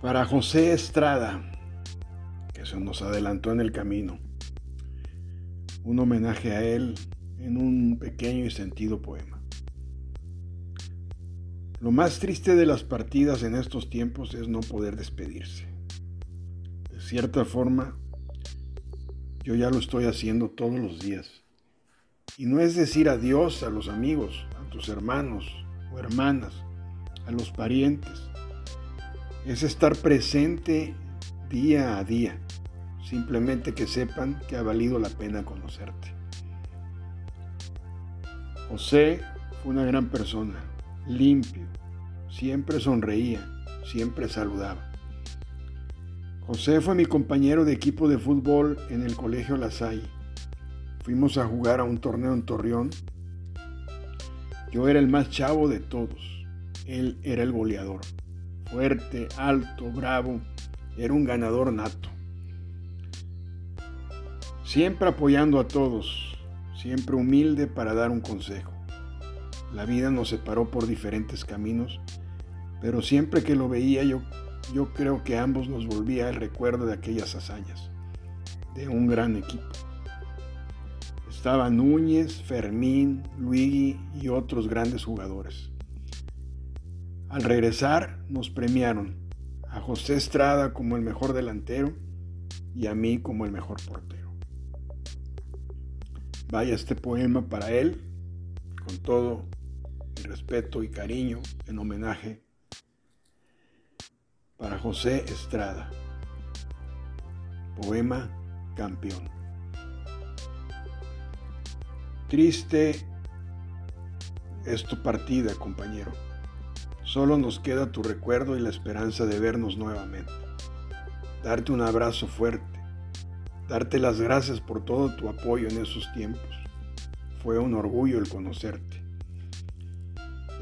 Para José Estrada, que se nos adelantó en el camino, un homenaje a él en un pequeño y sentido poema. Lo más triste de las partidas en estos tiempos es no poder despedirse. De cierta forma, yo ya lo estoy haciendo todos los días. Y no es decir adiós a los amigos, a tus hermanos o hermanas, a los parientes. Es estar presente día a día. Simplemente que sepan que ha valido la pena conocerte. José fue una gran persona, limpio, siempre sonreía, siempre saludaba. José fue mi compañero de equipo de fútbol en el Colegio La Salle. Fuimos a jugar a un torneo en Torreón. Yo era el más chavo de todos. Él era el goleador. Fuerte, alto, bravo. Era un ganador nato. Siempre apoyando a todos, siempre humilde para dar un consejo. La vida nos separó por diferentes caminos, pero siempre que lo veía yo, yo creo que ambos nos volvía el recuerdo de aquellas hazañas, de un gran equipo. Estaban Núñez, Fermín, Luigi y otros grandes jugadores. Al regresar nos premiaron a José Estrada como el mejor delantero y a mí como el mejor portero. Vaya este poema para él, con todo mi respeto y cariño, en homenaje para José Estrada. Poema Campeón. Triste es tu partida, compañero. Solo nos queda tu recuerdo y la esperanza de vernos nuevamente. Darte un abrazo fuerte darte las gracias por todo tu apoyo en esos tiempos. Fue un orgullo el conocerte.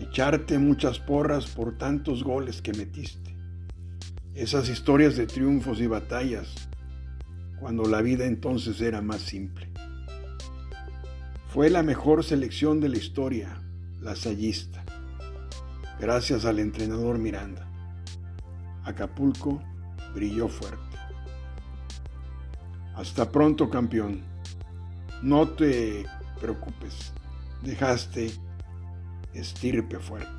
Echarte muchas porras por tantos goles que metiste. Esas historias de triunfos y batallas, cuando la vida entonces era más simple. Fue la mejor selección de la historia, la sayista, gracias al entrenador Miranda. Acapulco brilló fuerte. Hasta pronto, campeón. No te preocupes. Dejaste estirpe fuerte.